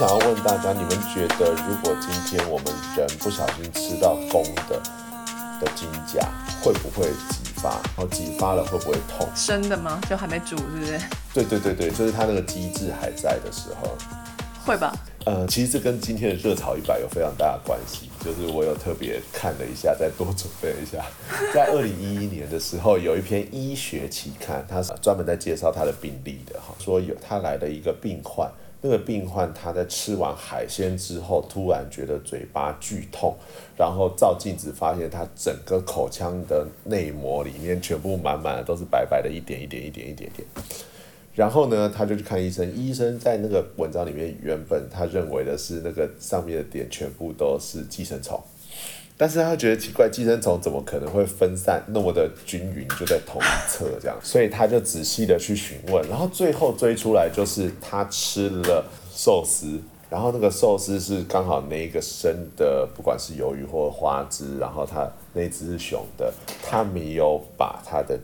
我想要问大家，你们觉得如果今天我们人不小心吃到公的的金甲，会不会激发？然后激发了会不会痛？生的吗？就还没煮，是不是？对对对对，就是它那个机制还在的时候。会吧？呃，其实这跟今天的热炒一百有非常大的关系。就是我有特别看了一下，再多准备一下。在二零一一年的时候，有一篇医学期刊，它是专门在介绍它的病例的哈，说有他来了一个病患，那个病患他在吃完海鲜之后，突然觉得嘴巴剧痛，然后照镜子发现他整个口腔的内膜里面全部满满的都是白白的，一点一点一点一点点。然后呢，他就去看医生。医生在那个文章里面，原本他认为的是那个上面的点全部都是寄生虫，但是他觉得奇怪，寄生虫怎么可能会分散那么的均匀，就在同一侧这样？所以他就仔细的去询问，然后最后追出来就是他吃了寿司，然后那个寿司是刚好那一个生的，不管是鱿鱼或花枝，然后他那只是雄的，他没有把他的。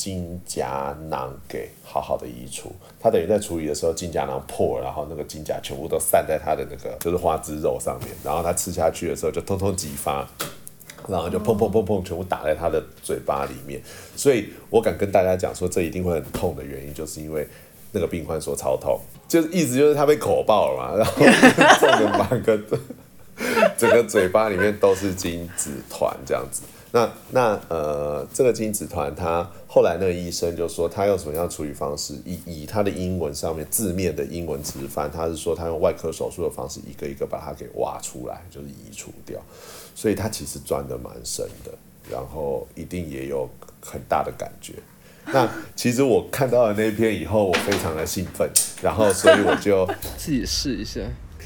金甲囊给好好的移除，他等于在处理的时候，金甲囊破了，然后那个金甲全部都散在他的那个就是花枝肉上面，然后他吃下去的时候就通通激发，然后就砰砰砰砰全部打在他的嘴巴里面，所以我敢跟大家讲说，这一定会很痛的原因，就是因为那个病患说超痛，就是意思就是他被口爆了嘛，然后痛的满个整个嘴巴里面都是金子团这样子。那那呃，这个精子团，他后来那个医生就说，他用什么样处理方式？以以他的英文上面字面的英文直翻，他是说他用外科手术的方式，一个一个把它给挖出来，就是移除掉。所以他其实钻的蛮深的，然后一定也有很大的感觉。那其实我看到了那篇以后，我非常的兴奋，然后所以我就 自己试一下。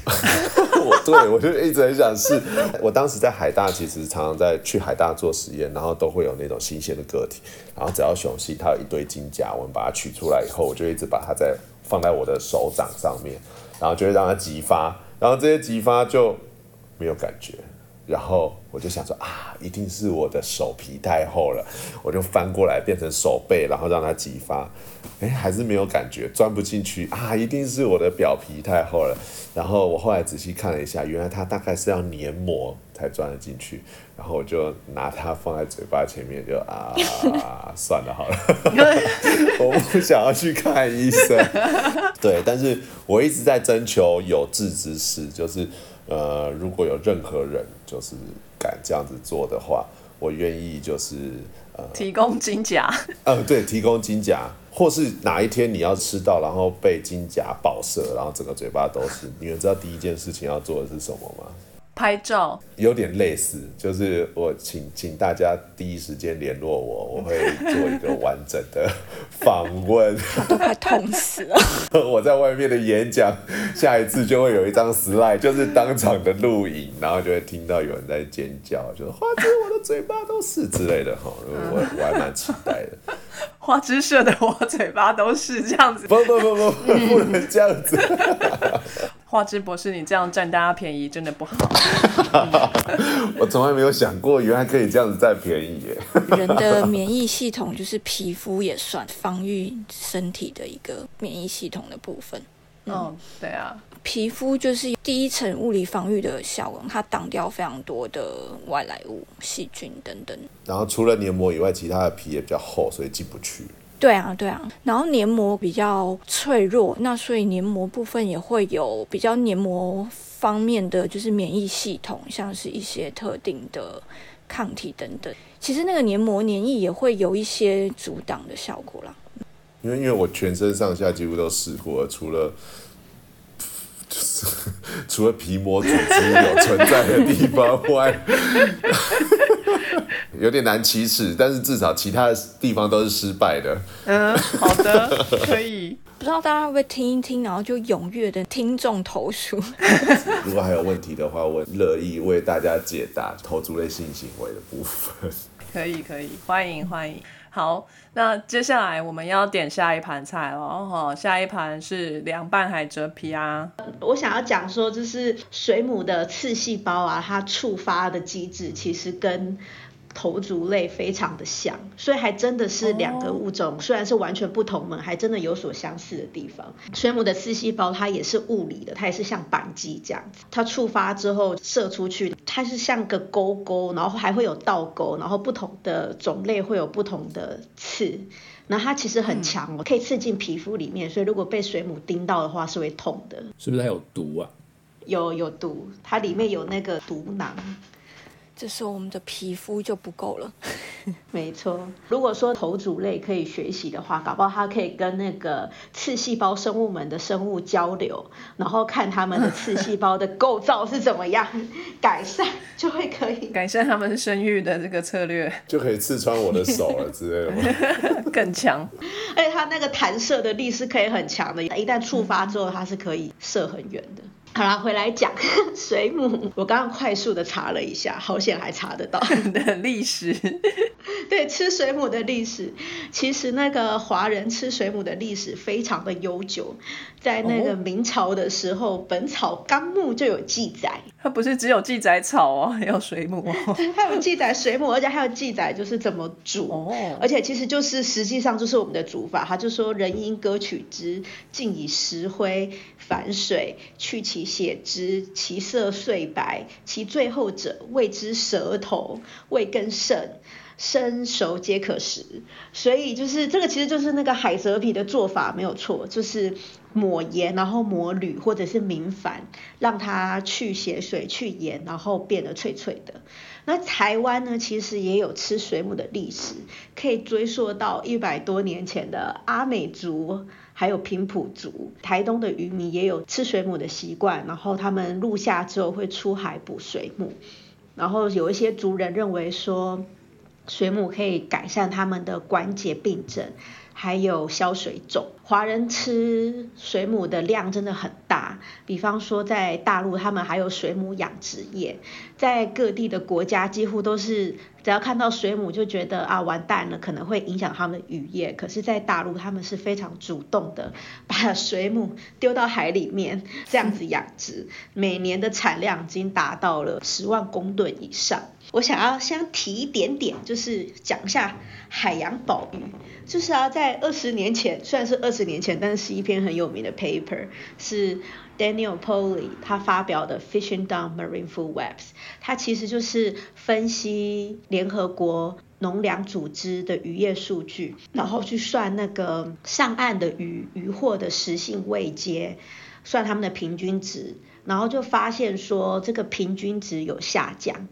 我对我就一直很想试。我当时在海大，其实常常在去海大做实验，然后都会有那种新鲜的个体，然后只要雄性它有一堆金甲，我们把它取出来以后，我就一直把它在放在我的手掌上面，然后就会让它激发，然后这些激发就没有感觉。然后我就想说啊，一定是我的手皮太厚了，我就翻过来变成手背，然后让它激发，哎，还是没有感觉，钻不进去啊，一定是我的表皮太厚了。然后我后来仔细看了一下，原来它大概是要黏膜才钻得进去。然后我就拿它放在嘴巴前面，就啊，算了好了，我不想要去看医生。对，但是我一直在征求有志之士，就是。呃，如果有任何人就是敢这样子做的话，我愿意就是呃提供金甲。呃，对，提供金甲，或是哪一天你要吃到，然后被金甲爆射，然后整个嘴巴都是，你们知道第一件事情要做的是什么吗？拍照有点类似，就是我请请大家第一时间联络我，我会做一个完整的访问。都快痛死了！我在外面的演讲，下一次就会有一张 slide，就是当场的录影，然后就会听到有人在尖叫，就是花枝我的嘴巴都是之类的哈，我我还蛮期待的。花枝射的我嘴巴都是这样子，不不不不不能这样子。花枝博士，你这样占大家便宜真的不好。我从来没有想过，原来可以这样子占便宜耶。人的免疫系统就是皮肤也算防御身体的一个免疫系统的部分。嗯，对啊，皮肤就是第一层物理防御的效果，它挡掉非常多的外来物、细菌等等。然后除了黏膜以外，其他的皮也比较厚，所以进不去。对啊，对啊，然后黏膜比较脆弱，那所以黏膜部分也会有比较黏膜方面的，就是免疫系统，像是一些特定的抗体等等。其实那个黏膜黏液也会有一些阻挡的效果啦。因为因为我全身上下几乎都试过，除了就是除了皮膜组织有存在的地方外。有点难启齿，但是至少其他的地方都是失败的。嗯，好的，可以。不知道大家会不会听一听，然后就踊跃的听众投诉。如果还有问题的话，我乐意为大家解答投足类性行为的部分。可以，可以，欢迎，欢迎。好，那接下来我们要点下一盘菜了。哈，下一盘是凉拌海蜇皮啊。我想要讲说，就是水母的刺细胞啊，它触发的机制其实跟头足类非常的像，所以还真的是两个物种，虽然是完全不同门，还真的有所相似的地方。水母的刺细胞它也是物理的，它也是像扳机这样子，它触发之后射出去，它是像个钩钩，然后还会有倒钩，然后不同的种类会有不同的刺，那它其实很强哦，可以刺进皮肤里面，所以如果被水母叮到的话是会痛的。是不是它有毒啊？有有毒，它里面有那个毒囊。这时候我们的皮肤就不够了。没错，如果说头足类可以学习的话，搞不好它可以跟那个刺细胞生物们的生物交流，然后看他们的刺细胞的构造是怎么样，改善就会可以改善他们生育的这个策略，就可以刺穿我的手了之类的。更强。而且它那个弹射的力是可以很强的，一旦触发之后，它是可以射很远的。好啦，回来讲 水母。我刚刚快速的查了一下，好险还查得到 的历史。对，吃水母的历史，其实那个华人吃水母的历史非常的悠久，在那个明朝的时候，《本草纲目》就有记载。它不是只有记载草哦，还有水母哦。它有记载水母，而且还有记载就是怎么煮。哦。而且其实就是实际上就是我们的煮法，他就说人因割取之，尽以石灰。反水去其血之，其色碎白，其最后者谓之舌头，味更甚，生熟皆可食。所以就是这个，其实就是那个海蜇皮的做法没有错，就是抹盐，然后抹铝或者是明矾，让它去血水、去盐，然后变得脆脆的。那台湾呢，其实也有吃水母的历史，可以追溯到一百多年前的阿美族。还有平埔族、台东的渔民也有吃水母的习惯，然后他们入夏之后会出海捕水母，然后有一些族人认为说，水母可以改善他们的关节病症。还有消水肿，华人吃水母的量真的很比方说在大陆，他们还有水母养殖业，在各地的国家几乎都是，只要看到水母就觉得啊完蛋了，可能会影响他们的渔业。可是，在大陆他们是非常主动的，把水母丢到海里面这样子养殖，每年的产量已经达到了十万公吨以上。我想要先提一点点，就是讲一下海洋保育。就是啊，在二十年前，虽然是二十年前，但是是一篇很有名的 paper，是 Daniel Poley 他发表的 Fishing Down Marine Food Webs。它其实就是分析联合国农粮组织的渔业数据，然后去算那个上岸的鱼渔获的食性位阶，算他们的平均值，然后就发现说这个平均值有下降。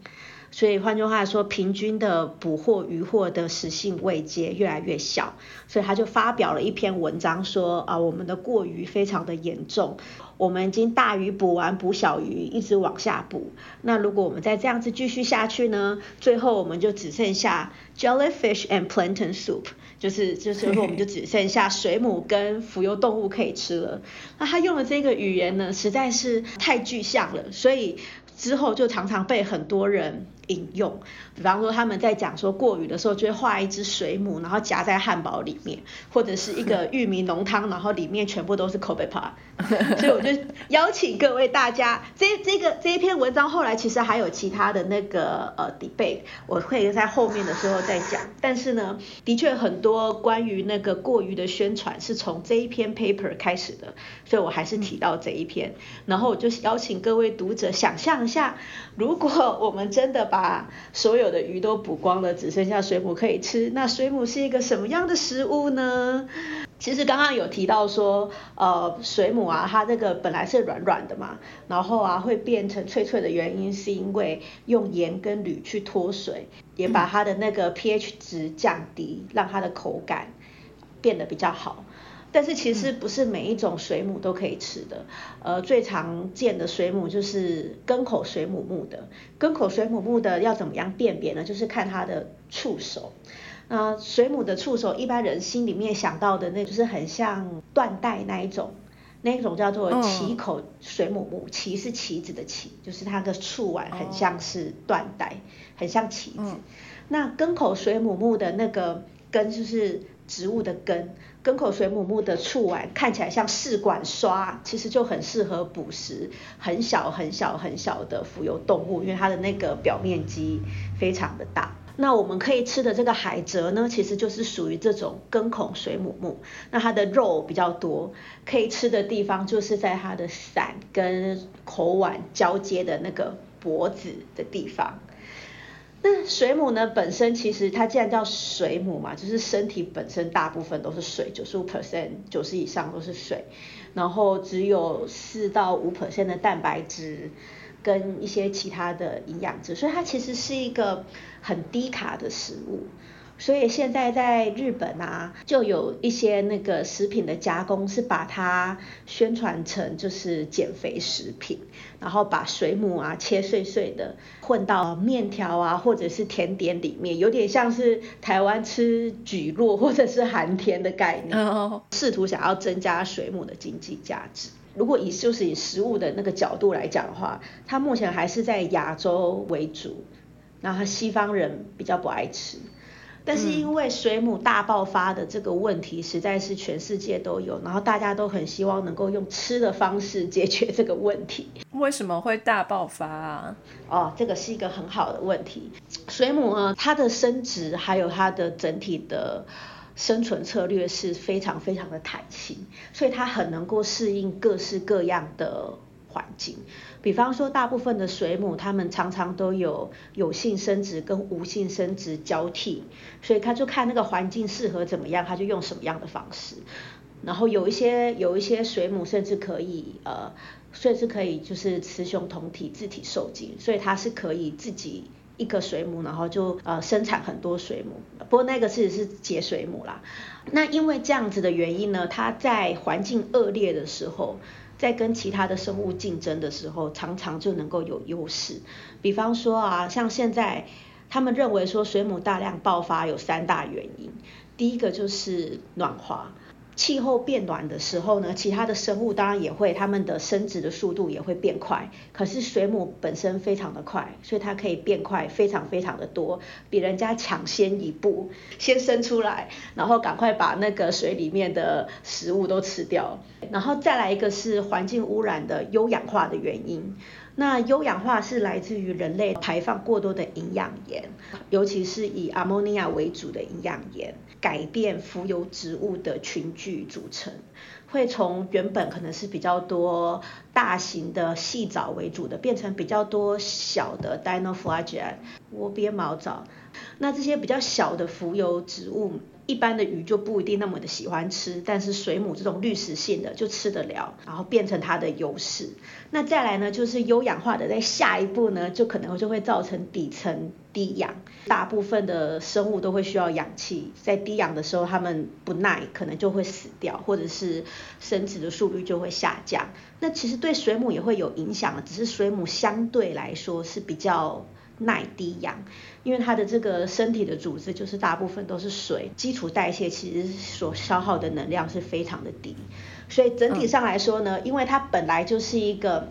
所以换句话说，平均的捕获渔获的食性位阶越来越小，所以他就发表了一篇文章说啊，我们的过渔非常的严重，我们已经大鱼捕完，捕小鱼一直往下捕。那如果我们再这样子继续下去呢，最后我们就只剩下 jellyfish and plankton soup，就是就是我们就只剩下水母跟浮游动物可以吃了。那他用的这个语言呢，实在是太具象了，所以之后就常常被很多人。引用，比方说他们在讲说过鱼的时候，就会画一只水母，然后夹在汉堡里面，或者是一个玉米浓汤，然后里面全部都是 Kobe Pa。所以我就邀请各位大家，这这个这一篇文章后来其实还有其他的那个呃 debate，我会在后面的时候再讲。但是呢，的确很多关于那个过于的宣传是从这一篇 paper 开始的，所以我还是提到这一篇。然后我就邀请各位读者想象一下，如果我们真的把把所有的鱼都捕光了，只剩下水母可以吃，那水母是一个什么样的食物呢？其实刚刚有提到说，呃，水母啊，它这个本来是软软的嘛，然后啊会变成脆脆的原因，是因为用盐跟铝去脱水，也把它的那个 pH 值降低，让它的口感变得比较好。但是其实不是每一种水母都可以吃的，呃，最常见的水母就是根口水母目的。根口水母目的要怎么样辨别呢？就是看它的触手。那水母的触手，一般人心里面想到的那就是很像缎带那一种，那一种叫做旗口水母目，旗是旗子的旗，就是它的触腕很像是缎带，很像旗子。那根口水母目的那个根就是植物的根，根口水母目的触腕看起来像试管刷，其实就很适合捕食很小很小很小的浮游动物，因为它的那个表面积非常的大。那我们可以吃的这个海蜇呢，其实就是属于这种根孔水母目。那它的肉比较多，可以吃的地方就是在它的伞跟口碗交接的那个脖子的地方。那水母呢，本身其实它既然叫水母嘛，就是身体本身大部分都是水，九十五 percent 九十以上都是水，然后只有四到五 percent 的蛋白质。跟一些其他的营养质，所以它其实是一个很低卡的食物。所以现在在日本啊，就有一些那个食品的加工是把它宣传成就是减肥食品，然后把水母啊切碎碎的混到面条啊或者是甜点里面，有点像是台湾吃蒟蒻或者是寒天的概念，试图想要增加水母的经济价值。如果以就是以食物的那个角度来讲的话，它目前还是在亚洲为主，然后西方人比较不爱吃。但是因为水母大爆发的这个问题实在是全世界都有，然后大家都很希望能够用吃的方式解决这个问题。为什么会大爆发啊？哦，这个是一个很好的问题。水母呢，它的生殖还有它的整体的。生存策略是非常非常的弹性，所以它很能够适应各式各样的环境。比方说，大部分的水母，它们常常都有有性生殖跟无性生殖交替，所以它就看那个环境适合怎么样，它就用什么样的方式。然后有一些有一些水母甚至可以呃，甚至可以就是雌雄同体自体受精，所以它是可以自己。一个水母，然后就呃生产很多水母，不过那个其实是结水母啦。那因为这样子的原因呢，它在环境恶劣的时候，在跟其他的生物竞争的时候，常常就能够有优势。比方说啊，像现在他们认为说水母大量爆发有三大原因，第一个就是暖化。气候变暖的时候呢，其他的生物当然也会，它们的生殖的速度也会变快。可是水母本身非常的快，所以它可以变快非常非常的多，比人家抢先一步，先生出来，然后赶快把那个水里面的食物都吃掉。然后再来一个是环境污染的优氧化的原因。那优氧化是来自于人类排放过多的营养盐，尤其是以阿莫尼亚为主的营养盐，改变浮游植物的群聚组成，会从原本可能是比较多大型的细藻为主的，变成比较多小的 d i n o f l a g e l l 窝边毛藻。那这些比较小的浮游植物。一般的鱼就不一定那么的喜欢吃，但是水母这种滤食性的就吃得了，然后变成它的优势。那再来呢，就是优氧化的，在下一步呢，就可能就会造成底层低氧。大部分的生物都会需要氧气，在低氧的时候，它们不耐，可能就会死掉，或者是生殖的速率就会下降。那其实对水母也会有影响，只是水母相对来说是比较。耐低氧，因为它的这个身体的组织就是大部分都是水，基础代谢其实所消耗的能量是非常的低，所以整体上来说呢，因为它本来就是一个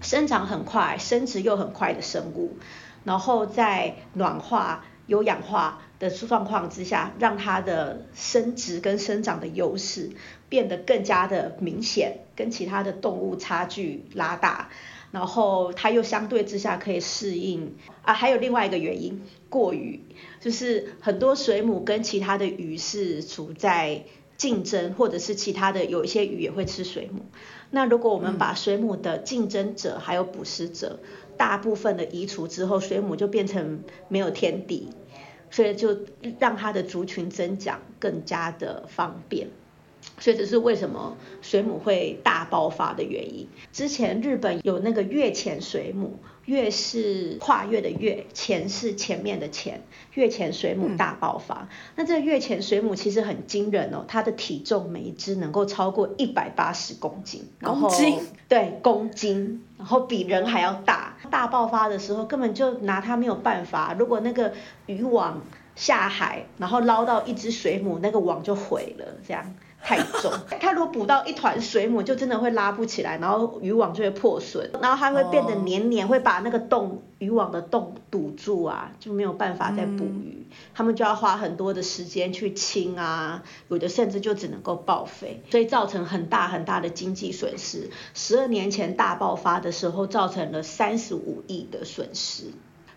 生长很快、生殖又很快的生物，然后在暖化、有氧化的状况之下，让它的生殖跟生长的优势变得更加的明显，跟其他的动物差距拉大。然后它又相对之下可以适应啊，还有另外一个原因，过于就是很多水母跟其他的鱼是处在竞争，或者是其他的有一些鱼也会吃水母。那如果我们把水母的竞争者还有捕食者大部分的移除之后，水母就变成没有天敌，所以就让它的族群增长更加的方便。所以这是为什么水母会大爆发的原因。之前日本有那个月前水母，月是跨越的月，前是前面的前，月前水母大爆发。那这个月前水母其实很惊人哦，它的体重每一只能够超过一百八十公斤，公斤对公斤，然后比人还要大。大爆发的时候根本就拿它没有办法。如果那个渔网下海，然后捞到一只水母，那个网就毁了，这样。太重，它如果捕到一团水母，就真的会拉不起来，然后渔网就会破损，然后它会变得黏黏，会把那个洞渔网的洞堵住啊，就没有办法再捕鱼，他们就要花很多的时间去清啊，有的甚至就只能够报废，所以造成很大很大的经济损失。十二年前大爆发的时候，造成了三十五亿的损失。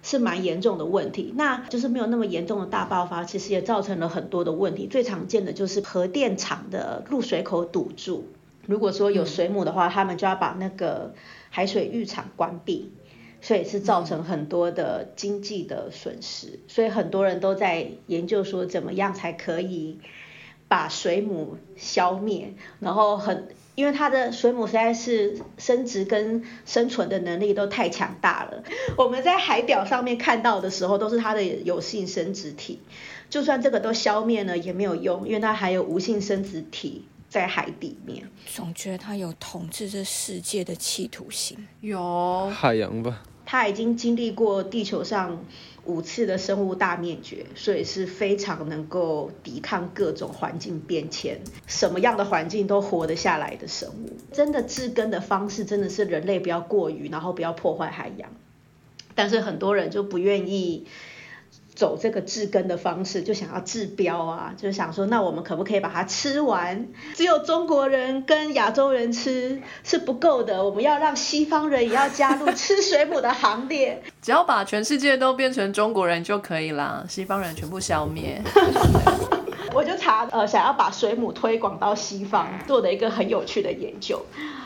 是蛮严重的问题。那就是没有那么严重的大爆发，其实也造成了很多的问题。最常见的就是核电厂的入水口堵住。如果说有水母的话，他们就要把那个海水浴场关闭，所以是造成很多的经济的损失。所以很多人都在研究说，怎么样才可以把水母消灭，然后很。因为它的水母实在是生殖跟生存的能力都太强大了，我们在海表上面看到的时候都是它的有性生殖体，就算这个都消灭了也没有用，因为它还有无性生殖体在海底面。总觉得它有统治这世界的企图心，有海洋吧？它已经经历过地球上。五次的生物大灭绝，所以是非常能够抵抗各种环境变迁，什么样的环境都活得下来的生物。真的治根的方式，真的是人类不要过于，然后不要破坏海洋。但是很多人就不愿意。走这个治根的方式，就想要治标啊，就是想说，那我们可不可以把它吃完？只有中国人跟亚洲人吃是不够的，我们要让西方人也要加入吃水母的行列。只要把全世界都变成中国人就可以啦，西方人全部消灭。我就查呃，想要把水母推广到西方，做的一个很有趣的研究，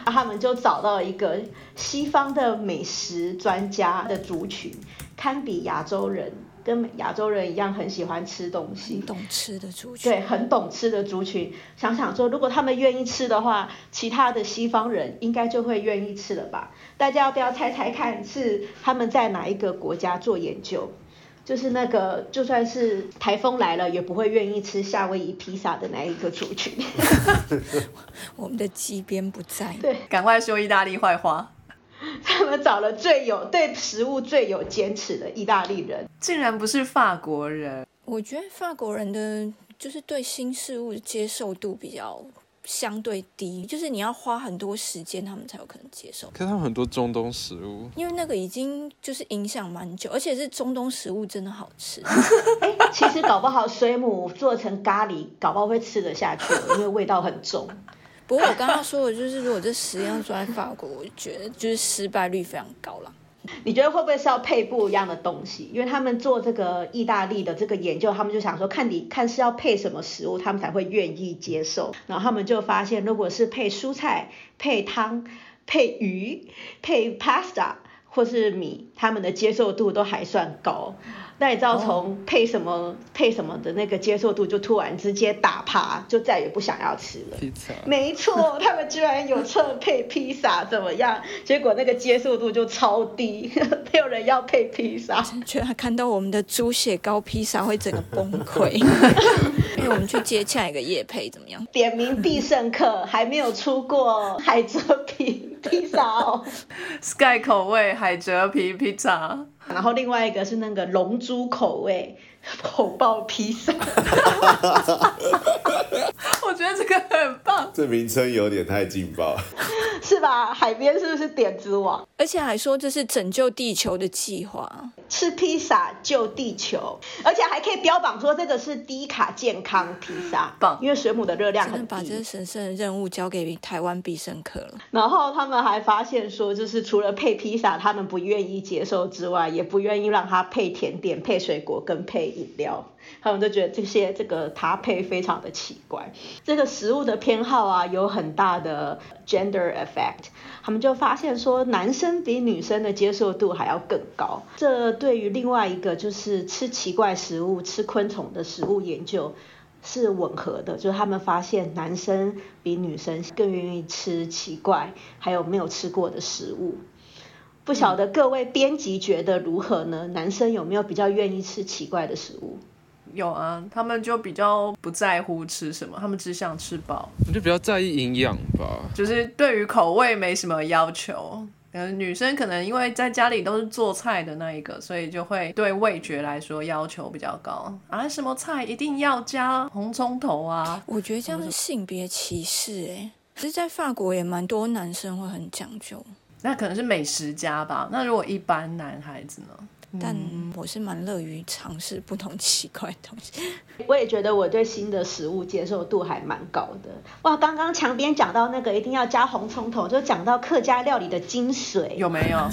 他们就找到一个西方的美食专家的族群，堪比亚洲人。跟亚洲人一样很喜欢吃东西，懂吃的族群，对，很懂吃的族群。想想说，如果他们愿意吃的话，其他的西方人应该就会愿意吃了吧？大家要不要猜猜看，是他们在哪一个国家做研究？就是那个就算是台风来了也不会愿意吃夏威夷披萨的那一个族群。我们的机边不在，对，赶快说意大利坏话。他们找了最有对食物最有坚持的意大利人，竟然不是法国人。我觉得法国人的就是对新事物的接受度比较相对低，就是你要花很多时间，他们才有可能接受。可是他们很多中东食物，因为那个已经就是影响蛮久，而且是中东食物真的好吃。哎，其实搞不好水母做成咖喱，搞不好会吃得下去，因为味道很重。不过我刚刚说的就是，如果这实验做在法国，我觉得就是失败率非常高了。你觉得会不会是要配不一样的东西？因为他们做这个意大利的这个研究，他们就想说，看你看是要配什么食物，他们才会愿意接受。然后他们就发现，如果是配蔬菜、配汤、配鱼、配 pasta 或是米，他们的接受度都还算高。那你知道从配什么配什么的那个接受度就突然直接打趴，就再也不想要吃了。没错，他们居然有测配披萨怎么样？结果那个接受度就超低，没有人要配披萨。居然看到我们的猪血糕披萨会整个崩溃。因为我们去接下一个夜配怎么样？点名必胜客还没有出过海蜇皮披萨哦，Sky 口味海蜇皮披萨。然后另外一个是那个龙珠口味火爆披萨，我觉得这个很棒。这名称有点太劲爆，是吧？海边是不是点子王？而且还说这是拯救地球的计划，吃披萨救地球，而且还可以标榜说这个是低卡健康披萨，棒！因为水母的热量很低。把这神圣的任务交给台湾必胜客了。然后他们还发现说，就是除了配披萨，他们不愿意接受之外，也不愿意让它配甜点、配水果跟配。饮料，他们就觉得这些这个搭配非常的奇怪。这个食物的偏好啊，有很大的 gender effect。他们就发现说，男生比女生的接受度还要更高。这对于另外一个就是吃奇怪食物、吃昆虫的食物研究是吻合的，就是他们发现男生比女生更愿意吃奇怪还有没有吃过的食物。不晓得各位编辑觉得如何呢？男生有没有比较愿意吃奇怪的食物？有啊，他们就比较不在乎吃什么，他们只想吃饱。我就比较在意营养吧，就是对于口味没什么要求。嗯，女生可能因为在家里都是做菜的那一个，所以就会对味觉来说要求比较高啊。什么菜一定要加红葱头啊？我觉得这样是性别歧视哎。其实，在法国也蛮多男生会很讲究。那可能是美食家吧。那如果一般男孩子呢？但我是蛮乐于尝试不同奇怪的东西。我也觉得我对新的食物接受度还蛮高的。哇，刚刚墙边讲到那个一定要加红葱头，就讲到客家料理的精髓，有没有？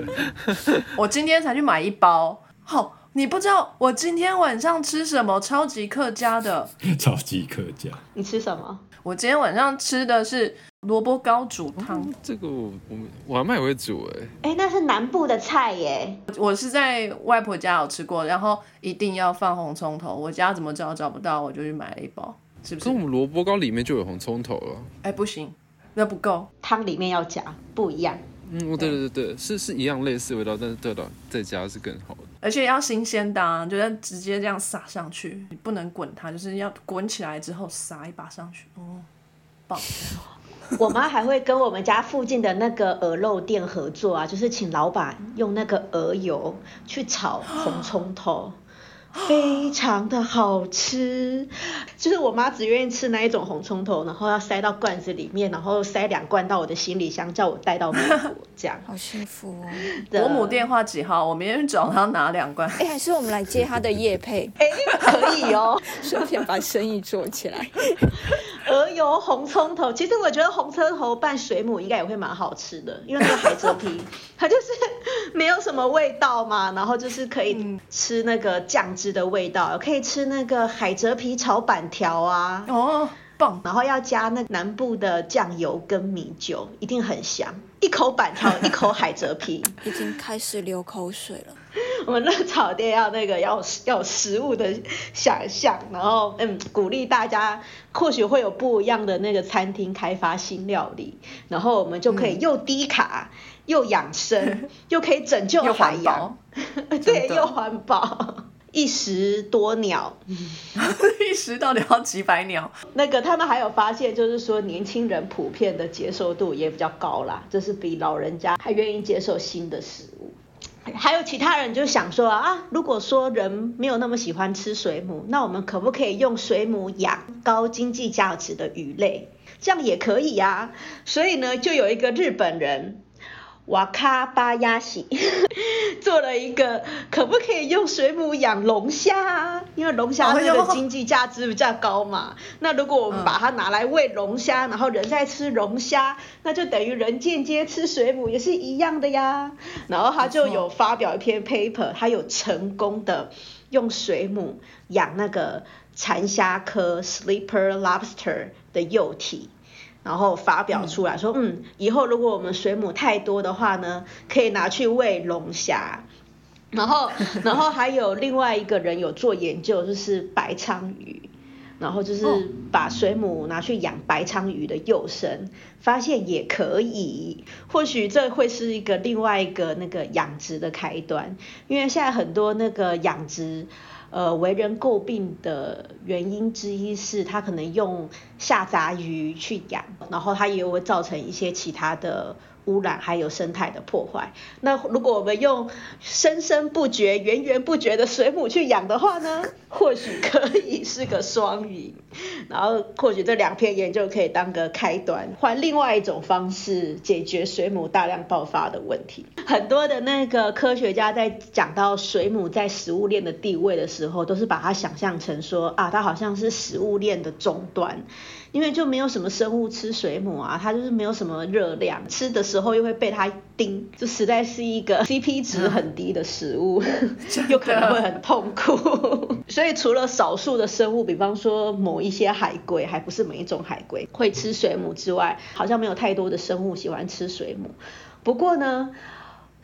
我今天才去买一包，好，你不知道我今天晚上吃什么超级客家的？超级客家。你吃什么？我今天晚上吃的是萝卜糕煮汤。这个我我我阿妈也会煮哎。哎，那是南部的菜耶。我是在外婆家有吃过，然后一定要放红葱头。我家怎么找找不到，我就去买了一包，是不是？跟我们萝卜糕里面就有红葱头了。哎，不行，那不够，汤里面要加，不一样。嗯，对对对对，是是一样类似味道，但是对了，在家是更好的。而且要新鲜的，啊就是直接这样撒上去，你不能滚它，就是要滚起来之后撒一把上去。哦，棒！我妈还会跟我们家附近的那个鹅肉店合作啊，就是请老板用那个鹅油去炒红葱头。非常的好吃，就是我妈只愿意吃那一种红葱头，然后要塞到罐子里面，然后塞两罐到我的行李箱，叫我带到美国，这样好幸福哦。伯母电话几号？我明天找他拿两罐。哎，还是我们来接她的叶配？哎，可以哦，顺便把生意做起来。鹅油红葱头，其实我觉得红葱头拌水母应该也会蛮好吃的，因为那个海蜇皮它就是没有什么味道嘛，然后就是可以吃那个酱汁的味道，可以吃那个海蜇皮炒板条啊，哦，棒，然后要加那南部的酱油跟米酒，一定很香，一口板条，一口海蜇皮，已经开始流口水了。我们热炒店要那个要要有食物的想象，然后嗯鼓励大家，或许会有不一样的那个餐厅开发新料理，然后我们就可以又低卡又养生，又可以拯救海洋，对，又环保，一石多鸟，一石到底要几百鸟？那个他们还有发现，就是说年轻人普遍的接受度也比较高啦，就是比老人家还愿意接受新的食物。还有其他人就想说啊，如果说人没有那么喜欢吃水母，那我们可不可以用水母养高经济价值的鱼类？这样也可以呀。所以呢，就有一个日本人。瓦卡巴亚喜 做了一个，可不可以用水母养龙虾？因为龙虾它的经济价值比较高嘛。那如果我们把它拿来喂龙虾，然后人在吃龙虾，那就等于人间接吃水母，也是一样的呀。然后他就有发表一篇 paper，他有成功的用水母养那个蚕虾科 sleeper lobster 的幼体。然后发表出来说，嗯，以后如果我们水母太多的话呢，可以拿去喂龙虾。然后，然后还有另外一个人有做研究，就是白鲳鱼，然后就是把水母拿去养白鲳鱼的幼生，发现也可以。或许这会是一个另外一个那个养殖的开端，因为现在很多那个养殖。呃，为人诟病的原因之一是，他可能用下杂鱼去养，然后它也会造成一些其他的。污染还有生态的破坏。那如果我们用生生不绝、源源不绝的水母去养的话呢？或许可以是个双赢。然后或许这两篇研究可以当个开端，换另外一种方式解决水母大量爆发的问题。很多的那个科学家在讲到水母在食物链的地位的时候，都是把它想象成说啊，它好像是食物链的终端。因为就没有什么生物吃水母啊，它就是没有什么热量，吃的时候又会被它叮，就实在是一个 CP 值很低的食物，又可能会很痛苦。所以除了少数的生物，比方说某一些海龟，还不是每一种海龟会吃水母之外，好像没有太多的生物喜欢吃水母。不过呢。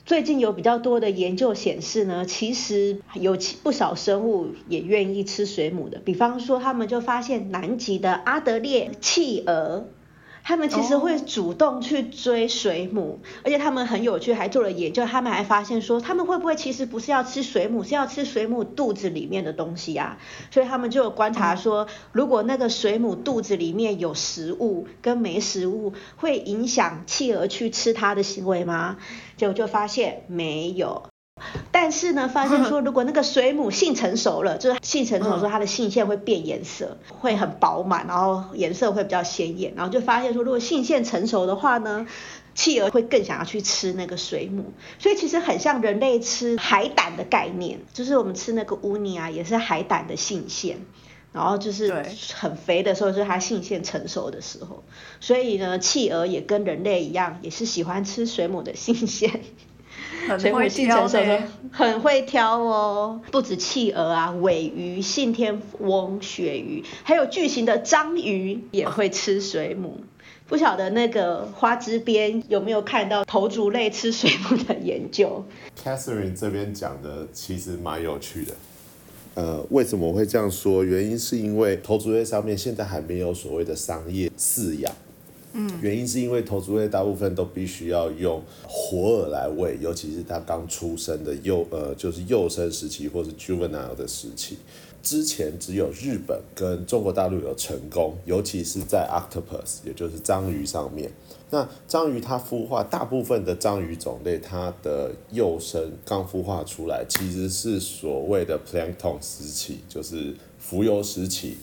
最近有比较多的研究显示呢，其实有不少生物也愿意吃水母的。比方说，他们就发现南极的阿德烈企鹅。他们其实会主动去追水母，而且他们很有趣，还做了研究。他们还发现说，他们会不会其实不是要吃水母，是要吃水母肚子里面的东西啊？所以他们就有观察说，如果那个水母肚子里面有食物跟没食物，会影响企鹅去吃它的行为吗？结果就发现没有。但是呢，发现说，如果那个水母性成熟了，就是性成熟说它的性腺会变颜色，会很饱满，然后颜色会比较鲜艳，然后就发现说，如果性腺成熟的话呢，企鹅会更想要去吃那个水母，所以其实很像人类吃海胆的概念，就是我们吃那个乌尼啊，也是海胆的性腺，然后就是很肥的时候，就是它性腺成熟的时候，所以呢，企鹅也跟人类一样，也是喜欢吃水母的性腺。水母很会挑性成熟的。很会挑哦，不止企鹅啊，尾鱼、信天翁、鳕鱼，还有巨型的章鱼也会吃水母。不晓得那个花枝边有没有看到头足类吃水母的研究？Catherine 这边讲的其实蛮有趣的。呃，为什么我会这样说？原因是因为头足类上面现在还没有所谓的商业饲养。原因是因为头足类大部分都必须要用活饵来喂，尤其是它刚出生的幼呃，就是幼生时期或是 juvenile 的时期。之前只有日本跟中国大陆有成功，尤其是在 octopus，也就是章鱼上面。那章鱼它孵化，大部分的章鱼种类，它的幼生刚孵化出来，其实是所谓的 plankton 时期，就是浮游时期。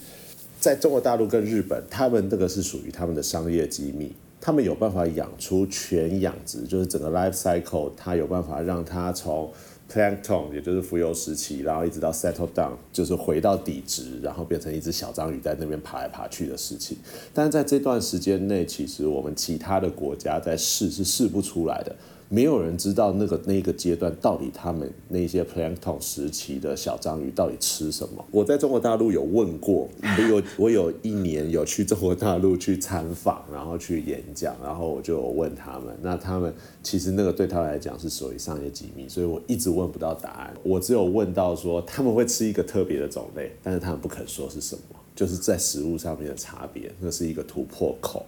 在中国大陆跟日本，他们这个是属于他们的商业机密，他们有办法养出全养殖，就是整个 life cycle，它有办法让它从 plankton，也就是浮游时期，然后一直到 settle down，就是回到底值，然后变成一只小章鱼在那边爬来爬去的事情。但是在这段时间内，其实我们其他的国家在试是试不出来的。没有人知道那个那个阶段到底他们那些 plankton 时期的小章鱼到底吃什么。我在中国大陆有问过，我有 我有一年有去中国大陆去参访，然后去演讲，然后我就有问他们，那他们其实那个对他来讲是属于商业机密，所以我一直问不到答案。我只有问到说他们会吃一个特别的种类，但是他们不肯说是什么，就是在食物上面的差别，那是一个突破口。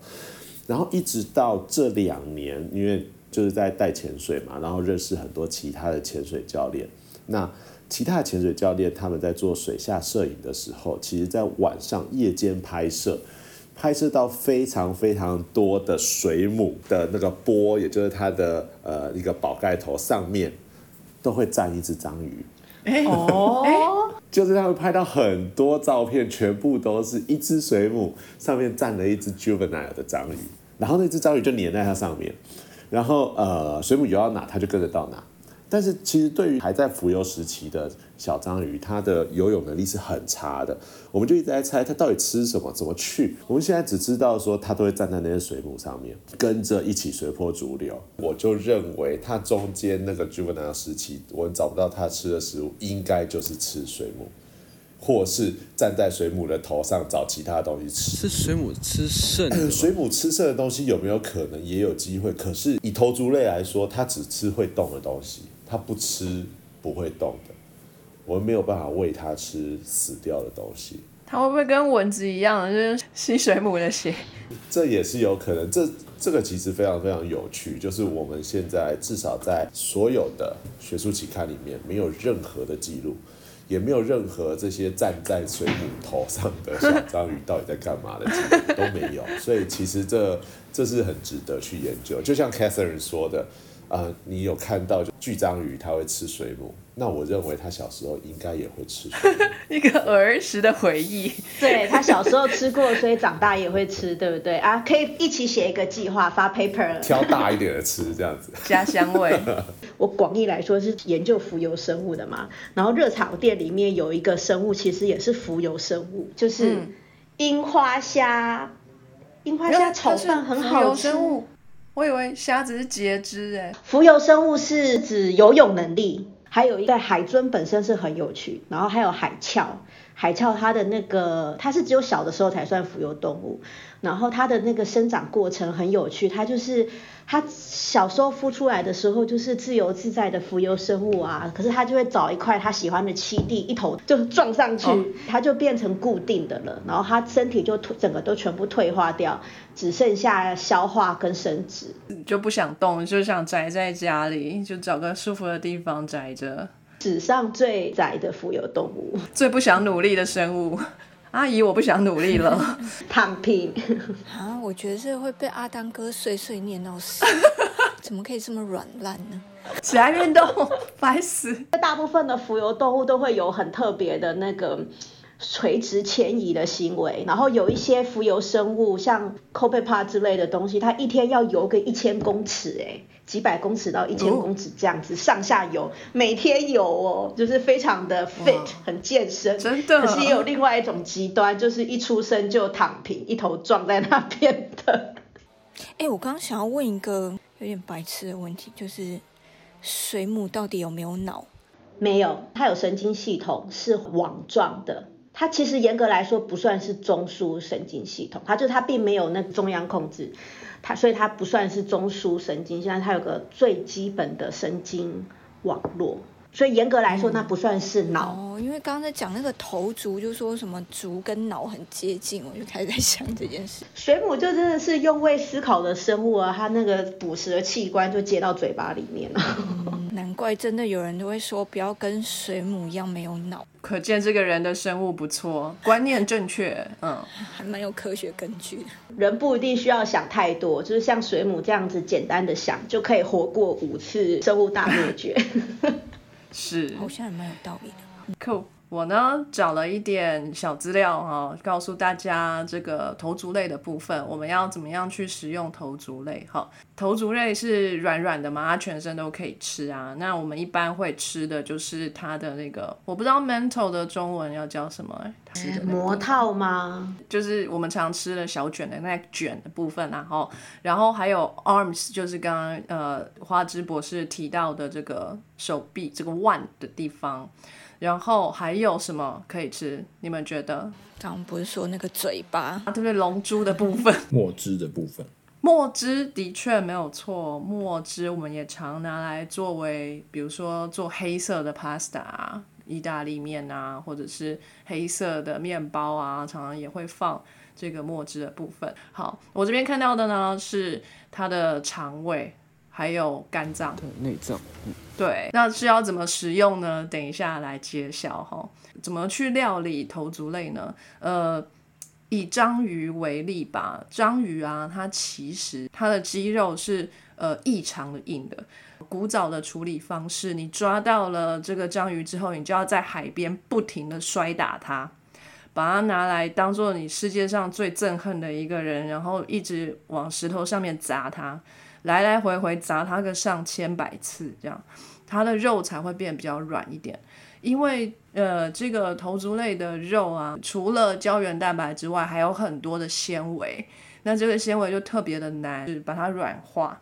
然后一直到这两年，因为就是在带潜水嘛，然后认识很多其他的潜水教练。那其他的潜水教练他们在做水下摄影的时候，其实在晚上夜间拍摄，拍摄到非常非常多的水母的那个波，也就是它的呃一个宝盖头上面都会站一只章鱼。哦，就是他们拍到很多照片，全部都是一只水母上面站了一只 juvenile 的章鱼，然后那只章鱼就粘在它上面，然后呃水母游到哪它就跟着到哪。但是其实对于还在浮游时期的小章鱼，它的游泳能力是很差的。我们就一直在猜它到底吃什么，怎么去。我们现在只知道说它都会站在那些水母上面，跟着一起随波逐流。我就认为它中间那个 juvenile 时期，我们找不到它吃的食物，应该就是吃水母，或是站在水母的头上找其他东西吃。是水母吃剩的水母吃剩的东西有没有可能也有机会？可是以头足类来说，它只吃会动的东西，它不吃不会动的。我们没有办法喂它吃死掉的东西，它会不会跟蚊子一样，就是吸水母的血？这也是有可能。这这个其实非常非常有趣，就是我们现在至少在所有的学术期刊里面，没有任何的记录。也没有任何这些站在水母头上的小章鱼到底在干嘛的记录都没有，所以其实这这是很值得去研究。就像 Catherine 说的，呃，你有看到就巨章鱼它会吃水母，那我认为它小时候应该也会吃水母。一个儿时的回忆。对他小时候吃过，所以长大也会吃，对不对啊？可以一起写一个计划发 paper。挑大一点的吃，这样子。家乡味，我广义来说是研究浮游生物的嘛，然后热炒店里面有一个生物，其实也是浮游生物，就是嗯樱花虾。樱花虾炒饭很好吃。游生物，我以为虾子是截肢哎。浮游生物是指游泳能力，还有一个海尊本身是很有趣，然后还有海鞘。海鞘它的那个它是只有小的时候才算浮游动物，然后它的那个生长过程很有趣，它就是它小时候孵出来的时候就是自由自在的浮游生物啊，可是它就会找一块它喜欢的栖地，一头就撞上去，哦它就变成固定的了，然后它身体就退整个都全部退化掉，只剩下消化跟生殖。就不想动，就想宅在家里，就找个舒服的地方宅着。史上最窄的浮游动物，最不想努力的生物，阿姨，我不想努力了。躺平。啊，我觉得这会被阿当哥碎碎念到死，怎么可以这么软烂呢？起来运动，烦死！大部分的浮游动物都会有很特别的那个垂直迁移的行为，然后有一些浮游生物，像 Copepa 之类的东西，它一天要游个一千公尺，哎，几百公尺到一千公尺这样子、上下游，每天游哦，就是非常的 fit，很健身。真的可是也有另外一种极端，就是一出生就躺平，一头撞在那边的。哎、我刚刚想要问一个有点白痴的问题，就是水母到底有没有脑？没有，它有神经系统，是网状的。它其实严格来说不算是中枢神经系统，它就它并没有那中央控制，它所以它不算是中枢神经，现在它有个最基本的神经网络。所以严格来说，那不算是脑。哦，因为刚刚在讲那个头足，就说什么足跟脑很接近，我就开始在想这件事。水母就真的是用未思考的生物啊，它那个捕食的器官就接到嘴巴里面了。难怪真的有人都会说不要跟水母一样没有脑，可见这个人的生物不错，观念正确，嗯，还蛮有科学根据。人不一定需要想太多，就是像水母这样子简单的想，就可以活过五次生物大灭绝。是，好像也蛮有道理的。Cool，我呢找了一点小资料哈，告诉大家这个头足类的部分，我们要怎么样去食用头足类？哈，头足类是软软的嘛，它全身都可以吃啊。那我们一般会吃的就是它的那个，我不知道 mental 的中文要叫什么，膜套吗？就是我们常吃的小卷的那卷的部分，然后，然后还有 arms，就是刚刚呃花枝博士提到的这个手臂这个腕的地方。然后还有什么可以吃？你们觉得？刚刚不是说那个嘴巴，对不对？龙珠的部分，墨汁的部分，墨汁的确没有错。墨汁我们也常拿来作为，比如说做黑色的 pasta、意大利面啊，或者是黑色的面包啊，常常也会放这个墨汁的部分。好，我这边看到的呢是它的肠胃。还有肝脏、内脏，对，那是要怎么食用呢？等一下来揭晓哈。怎么去料理头足类呢？呃，以章鱼为例吧。章鱼啊，它其实它的肌肉是呃异常的硬的。古早的处理方式，你抓到了这个章鱼之后，你就要在海边不停的摔打它，把它拿来当做你世界上最憎恨的一个人，然后一直往石头上面砸它。来来回回砸它个上千百次，这样它的肉才会变比较软一点。因为呃，这个头足类的肉啊，除了胶原蛋白之外，还有很多的纤维。那这个纤维就特别的难，把它软化。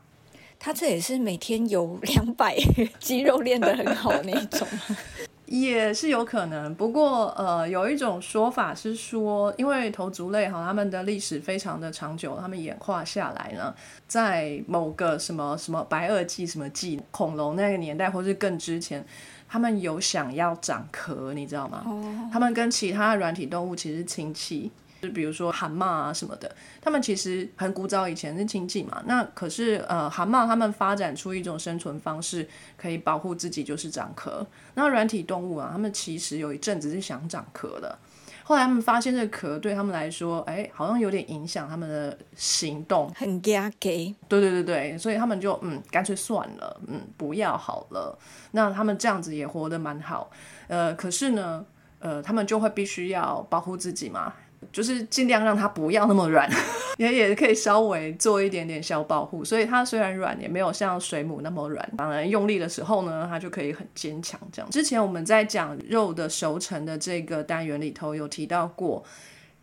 它这也是每天有两百 肌肉练得很好那种。也是有可能，不过呃，有一种说法是说，因为头足类哈，他们的历史非常的长久，他们演化下来呢，在某个什么什么白垩纪什么纪恐龙那个年代，或是更之前，他们有想要长壳，你知道吗？哦，他们跟其他软体动物其实是亲戚。就比如说蛤蟆啊什么的，他们其实很古早以前是亲戚嘛。那可是呃，蛤蟆他们发展出一种生存方式，可以保护自己，就是长壳。那软体动物啊，他们其实有一阵子是想长壳的，后来他们发现这个壳对他们来说，哎，好像有点影响他们的行动，很压给。对对对对，所以他们就嗯，干脆算了，嗯，不要好了。那他们这样子也活得蛮好。呃，可是呢，呃，他们就会必须要保护自己嘛。就是尽量让它不要那么软，也也可以稍微做一点点小保护。所以它虽然软，也没有像水母那么软。当然用力的时候呢，它就可以很坚强。这样，之前我们在讲肉的熟成的这个单元里头有提到过，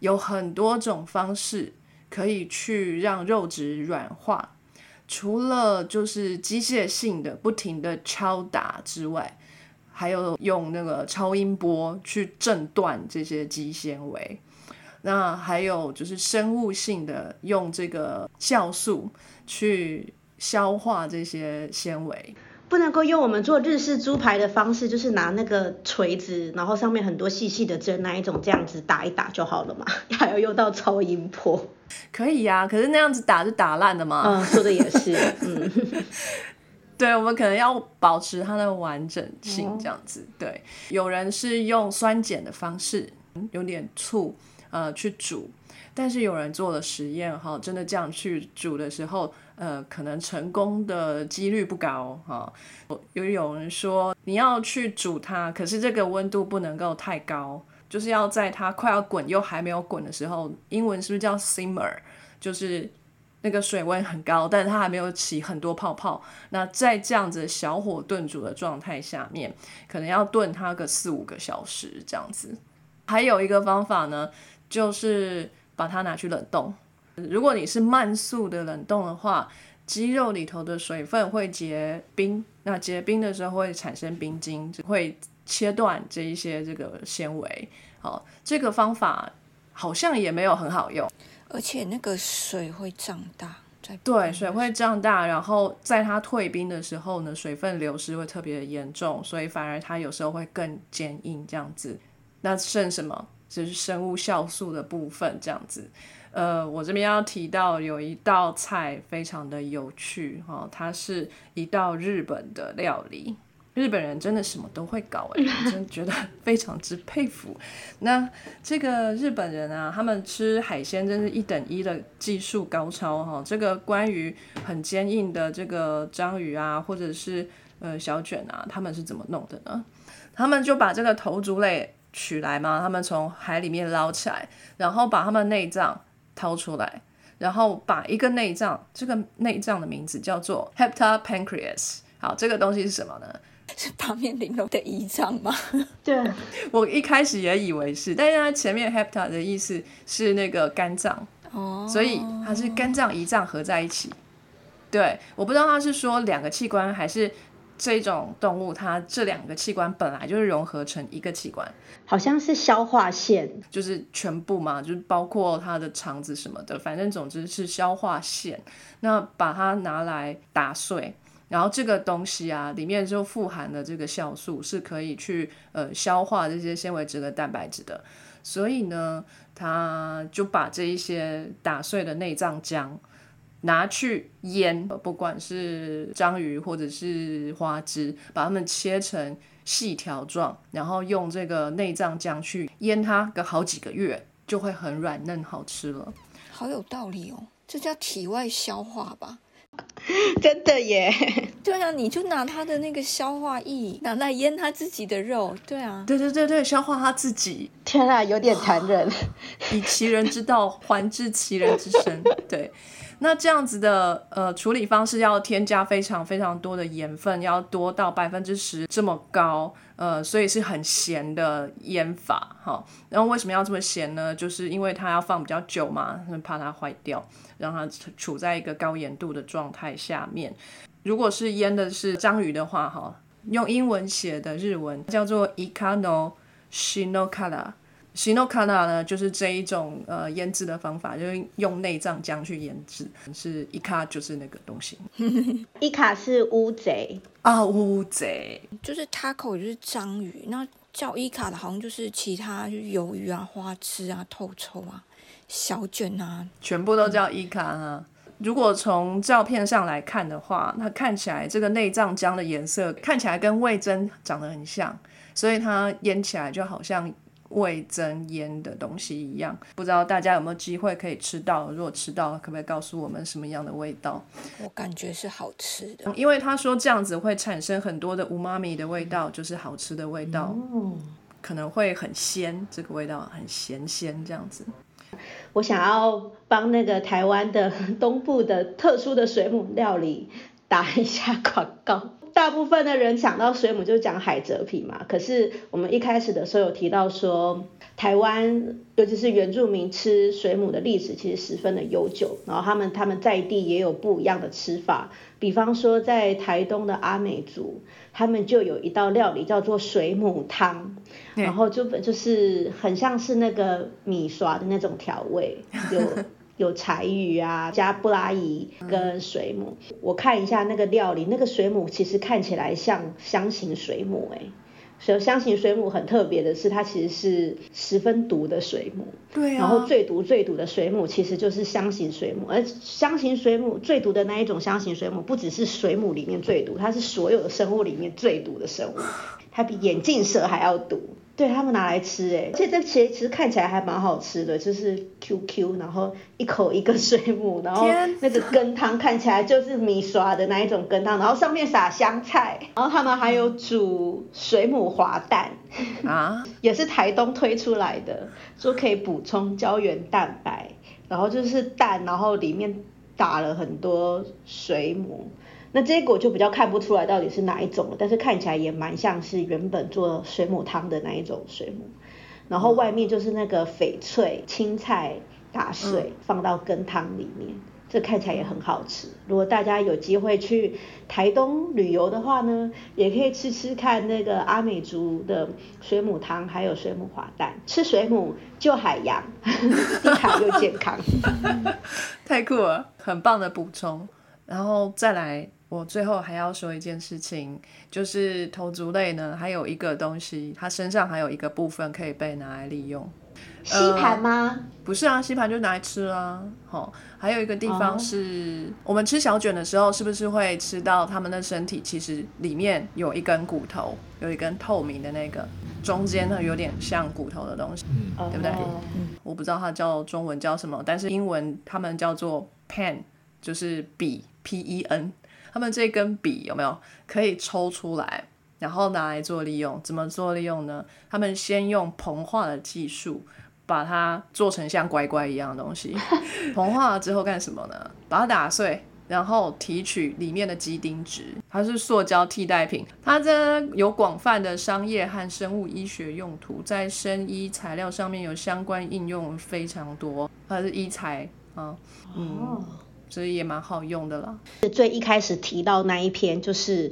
有很多种方式可以去让肉质软化。除了就是机械性的不停的敲打之外，还有用那个超音波去震断这些肌纤维。那还有就是生物性的，用这个酵素去消化这些纤维，不能够用我们做日式猪排的方式，就是拿那个锤子，然后上面很多细细的针那一种，这样子打一打就好了嘛？还要用到超音波？可以呀，可是那样子打就打烂了嘛。嗯，说的也是。嗯，对，我们可能要保持它的完整性，这样子。对，有人是用酸碱的方式，有点醋。呃，去煮，但是有人做了实验哈，真的这样去煮的时候，呃，可能成功的几率不高哈。有有人说你要去煮它，可是这个温度不能够太高，就是要在它快要滚又还没有滚的时候，英文是不是叫 simmer？就是那个水温很高，但是它还没有起很多泡泡。那在这样子小火炖煮的状态下面，可能要炖它个四五个小时这样子。还有一个方法呢。就是把它拿去冷冻。如果你是慢速的冷冻的话，鸡肉里头的水分会结冰，那结冰的时候会产生冰晶，会切断这一些这个纤维。好，这个方法好像也没有很好用，而且那个水会胀大。对，水会胀大，然后在它退冰的时候呢，水分流失会特别的严重，所以反而它有时候会更坚硬这样子。那剩什么？就是生物酵素的部分这样子。呃，我这边要提到有一道菜非常的有趣哈，它是一道日本的料理。日本人真的什么都会搞哎，真觉得非常之佩服。那这个日本人啊，他们吃海鲜真是一等一的技术高超哈。这个关于很坚硬的这个章鱼啊，或者是呃小卷啊，他们是怎么弄的呢？他们就把这个头足类取来嘛，他们从海里面捞起来，然后把他们内脏掏出来，然后把一个内脏，这个内脏的名字叫做 heptapancreas。好，这个东西是什么呢？是八面玲珑的胰脏吗？对，我一开始也以为是，但是它前面 hepta 的意思是那个肝脏，哦，所以它是肝脏胰脏合在一起。对，我不知道他是说两个器官，还是这种动物它这两个器官本来就是融合成一个器官，好像是消化腺，就是全部嘛，就是包括它的肠子什么的，反正总之是消化腺。那把它拿来打碎。然后这个东西啊，里面就富含了这个酵素，是可以去呃消化这些纤维质和蛋白质的。所以呢，它就把这一些打碎的内脏浆拿去腌，不管是章鱼或者是花枝，把它们切成细条状，然后用这个内脏浆去腌它个好几个月，就会很软嫩好吃了。好有道理哦，这叫体外消化吧？真的耶！对啊，你就拿它的那个消化液拿来腌它自己的肉，对啊，对对对对，消化它自己。天啊，有点残忍。以其人之道还治其人之身，对。那这样子的呃处理方式要添加非常非常多的盐分，要多到百分之十这么高，呃，所以是很咸的腌法哈。然后为什么要这么咸呢？就是因为它要放比较久嘛，怕它坏掉。让它处在一个高盐度的状态下面。如果是腌的是章鱼的话，哈，用英文写的日文叫做 ikano shinokara。Shinokara 呢，就是这一种呃腌制的方法，就是用内脏浆去腌制。是伊卡，就是那个东西。伊卡是乌贼啊，乌贼就是 taco，就是章鱼。那叫伊卡的，好像就是其他就是鱿鱼啊、花枝啊、透抽啊。小卷啊，全部都叫伊卡啊。如果从照片上来看的话，它看起来这个内脏浆的颜色看起来跟味增长得很像，所以它腌起来就好像味增腌的东西一样。不知道大家有没有机会可以吃到？如果吃到，可不可以告诉我们什么样的味道？我感觉是好吃的，因为他说这样子会产生很多的无妈咪的味道，就是好吃的味道，可能会很鲜，这个味道很咸鲜这样子。我想要帮那个台湾的 东部的特殊的水母料理打一下广告。大部分的人想到水母就讲海蜇皮嘛，可是我们一开始的时候有提到说，台湾尤其是原住民吃水母的历史其实十分的悠久，然后他们他们在地也有不一样的吃法，比方说在台东的阿美族，他们就有一道料理叫做水母汤，然后就就是很像是那个米刷的那种调味，有。有柴鱼啊，加布拉鱼跟水母。我看一下那个料理，那个水母其实看起来像香型水母哎。所以香型水母很特别的是，它其实是十分毒的水母。对啊。然后最毒最毒的水母其实就是香型水母，而香型水母最毒的那一种香型水母，不只是水母里面最毒，它是所有的生物里面最毒的生物，它比眼镜蛇还要毒。对他们拿来吃哎，而且这其实其实看起来还蛮好吃的，就是 Q Q，然后一口一个水母，然后那个羹汤看起来就是米刷的那一种羹汤，然后上面撒香菜，然后他们还有煮水母滑蛋。啊，也是台东推出来的，说可以补充胶原蛋白，然后就是蛋，然后里面打了很多水母。那这个我就比较看不出来到底是哪一种了，但是看起来也蛮像是原本做水母汤的那一种水母，然后外面就是那个翡翠青菜打碎放到羹汤里面，这看起来也很好吃。如果大家有机会去台东旅游的话呢，也可以吃吃看那个阿美族的水母汤，还有水母滑蛋。吃水母救海洋，低卡又健康。太酷了，很棒的补充。然后再来，我最后还要说一件事情，就是头足类呢，还有一个东西，它身上还有一个部分可以被拿来利用。吸盘吗？不是啊，吸盘就拿来吃啊。好，还有一个地方是我们吃小卷的时候，是不是会吃到他们的身体？其实里面有一根骨头，有一根透明的那个，中间呢有点像骨头的东西，对不对？我不知道它叫中文叫什么，但是英文他们叫做 pen，就是笔 P E N。他们这根笔有没有可以抽出来，然后拿来做利用？怎么做利用呢？他们先用膨化的技术。把它做成像乖乖一样的东西，膨化了之后干什么呢？把它打碎，然后提取里面的基丁值，它是塑胶替代品。它这有广泛的商业和生物医学用途，在生医材料上面有相关应用非常多。它是医材啊，嗯，所以也蛮好用的了。最一开始提到那一篇就是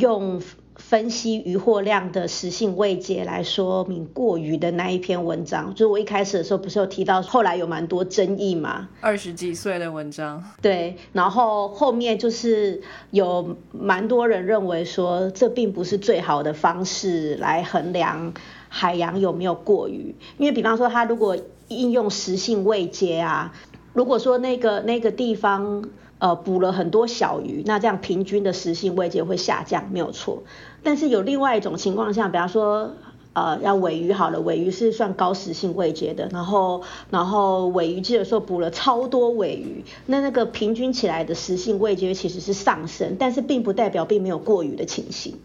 用。分析渔获量的实性未解来说明过于的那一篇文章，就是我一开始的时候不是有提到，后来有蛮多争议嘛，二十几岁的文章，对，然后后面就是有蛮多人认为说，这并不是最好的方式来衡量海洋有没有过于，因为比方说他如果应用实性未接啊，如果说那个那个地方。呃，捕了很多小鱼，那这样平均的食性位阶会下降，没有错。但是有另外一种情况下，比方说，呃，要尾鱼好了，尾鱼是算高食性位阶的，然后，然后尾鱼记得说捕了超多尾鱼，那那个平均起来的食性位阶其实是上升，但是并不代表并没有过鱼的情形。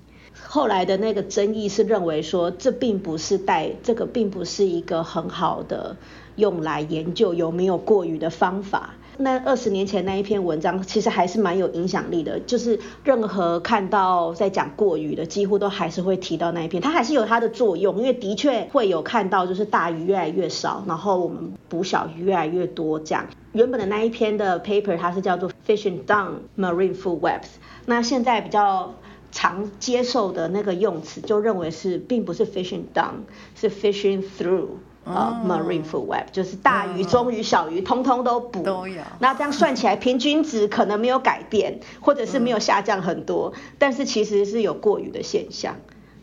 后来的那个争议是认为说，这并不是带这个并不是一个很好的用来研究有没有过鱼的方法。那二十年前那一篇文章其实还是蛮有影响力的，就是任何看到在讲过鱼的，几乎都还是会提到那一篇，它还是有它的作用，因为的确会有看到就是大鱼越来越少，然后我们捕小鱼越来越多这样。原本的那一篇的 paper 它是叫做 fishing down marine food webs，那现在比较常接受的那个用词就认为是并不是 fishing down，是 fishing through。啊，marine food web 就是大鱼、中鱼、小鱼，通通都补。都有。那这样算起来，平均值可能没有改变，或者是没有下降很多，但是其实是有过于的现象。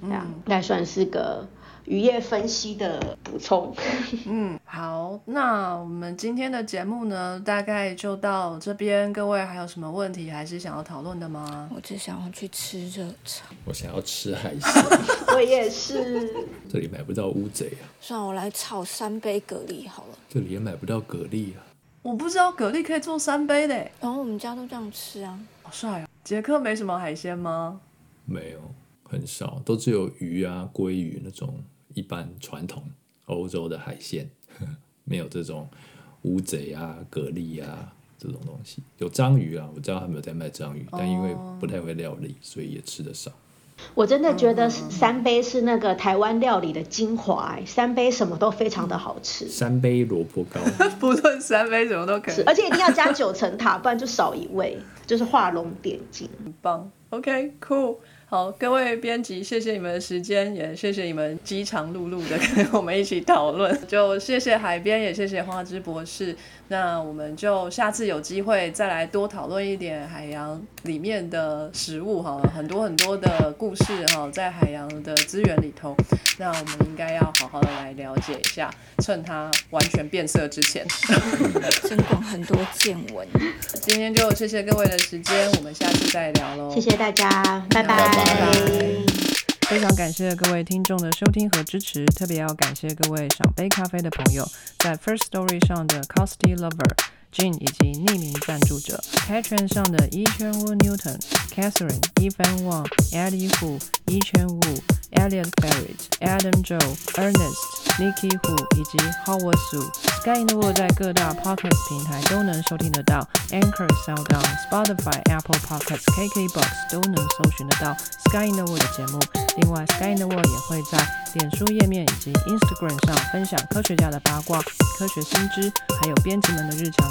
这样，那算是个。渔业分析的补充。嗯，好，那我们今天的节目呢，大概就到这边。各位还有什么问题，还是想要讨论的吗？我只想要去吃热炒。我想要吃海鲜。我也是。这里买不到乌贼啊。算了，我来炒三杯蛤蜊好了。这里也买不到蛤蜊啊。我不知道蛤蜊可以做三杯的。然后我们家都这样吃啊。好帅啊！杰克没什么海鲜吗？没有，很少，都只有鱼啊，鲑鱼那种。一般传统欧洲的海鲜 没有这种乌贼啊、蛤蜊啊这种东西，有章鱼啊，我知道他们有在卖章鱼，但因为不太会料理，所以也吃的少。我真的觉得三杯是那个台湾料理的精华，三杯什么都非常的好吃。三杯萝卜糕，不论三杯什么都可以，而且一定要加九层塔，不然就少一味，就是画龙点睛，很棒。OK，cool。好，各位编辑，谢谢你们的时间，也谢谢你们饥肠辘辘的 跟我们一起讨论。就谢谢海边，也谢谢花枝博士。那我们就下次有机会再来多讨论一点海洋里面的食物哈，很多很多的故事哈，在海洋的资源里头，那我们应该要好好的来了解一下，趁它完全变色之前，增广很多见闻。今天就谢谢各位的时间，我们下次再聊喽。谢谢大家，拜拜。非常感谢各位听众的收听和支持，特别要感谢各位赏杯咖啡的朋友，在 First Story 上的 Costy Lover、Jean 以及匿名赞助者 Patreon 上的一圈 Wu Newton、Catherine、Evan Wang、Eddie Hu、一圈 Wu、Elliot Barrett、Adam Joe、Ernest、Niki Hu 以及 Howard Su。Sky in the World 在各大 Podcast 平台都能收听得到，Anchor、SoundOn、Spotify、Apple Podcasts、KKBox 都能搜寻得到 Sky in the World 的节目。另外，Sky in the World 也会在脸书页面以及 Instagram 上分享科学家的八卦、科学新知，还有编辑们的日常